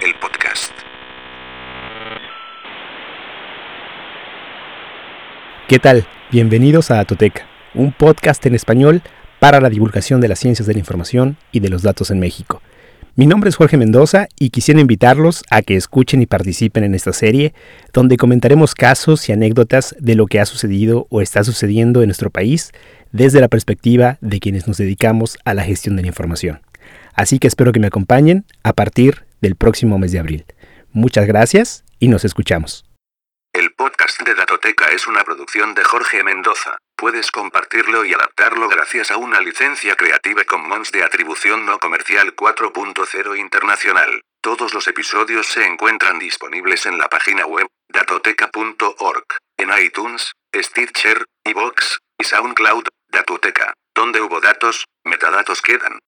El podcast. ¿Qué tal? Bienvenidos a Atoteca, un podcast en español para la divulgación de las ciencias de la información y de los datos en México. Mi nombre es Jorge Mendoza y quisiera invitarlos a que escuchen y participen en esta serie, donde comentaremos casos y anécdotas de lo que ha sucedido o está sucediendo en nuestro país desde la perspectiva de quienes nos dedicamos a la gestión de la información. Así que espero que me acompañen a partir del próximo mes de abril. Muchas gracias y nos escuchamos. El podcast de Datoteca es una producción de Jorge Mendoza. Puedes compartirlo y adaptarlo gracias a una licencia Creative Commons de atribución no comercial 4.0 internacional. Todos los episodios se encuentran disponibles en la página web datoteca.org, en iTunes, Stitcher, iVoox y SoundCloud. Datoteca. Donde hubo datos, metadatos quedan.